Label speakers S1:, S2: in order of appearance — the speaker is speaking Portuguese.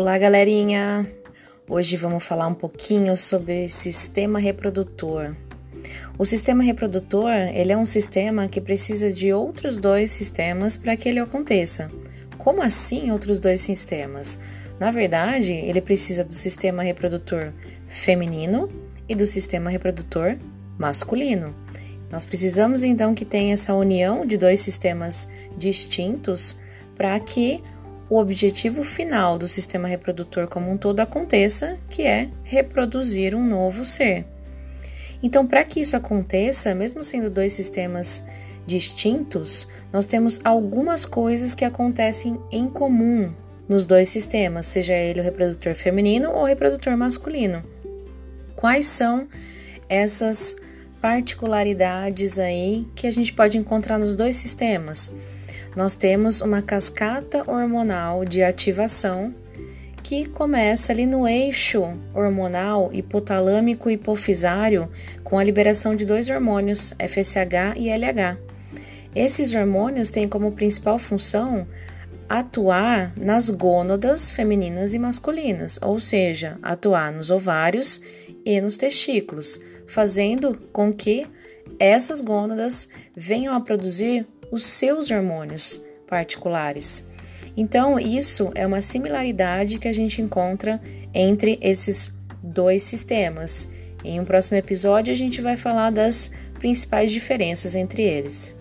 S1: Olá, galerinha! Hoje vamos falar um pouquinho sobre sistema reprodutor. O sistema reprodutor, ele é um sistema que precisa de outros dois sistemas para que ele aconteça. Como assim outros dois sistemas? Na verdade, ele precisa do sistema reprodutor feminino e do sistema reprodutor masculino. Nós precisamos então que tenha essa união de dois sistemas distintos para que o objetivo final do sistema reprodutor como um todo aconteça, que é reproduzir um novo ser. Então, para que isso aconteça, mesmo sendo dois sistemas distintos, nós temos algumas coisas que acontecem em comum nos dois sistemas, seja ele o reprodutor feminino ou o reprodutor masculino. Quais são essas particularidades aí que a gente pode encontrar nos dois sistemas? Nós temos uma cascata hormonal de ativação que começa ali no eixo hormonal hipotalâmico hipofisário com a liberação de dois hormônios, FSH e LH. Esses hormônios têm como principal função atuar nas gônadas femininas e masculinas, ou seja, atuar nos ovários e nos testículos, fazendo com que essas gônadas venham a produzir os seus hormônios particulares. Então, isso é uma similaridade que a gente encontra entre esses dois sistemas. Em um próximo episódio, a gente vai falar das principais diferenças entre eles.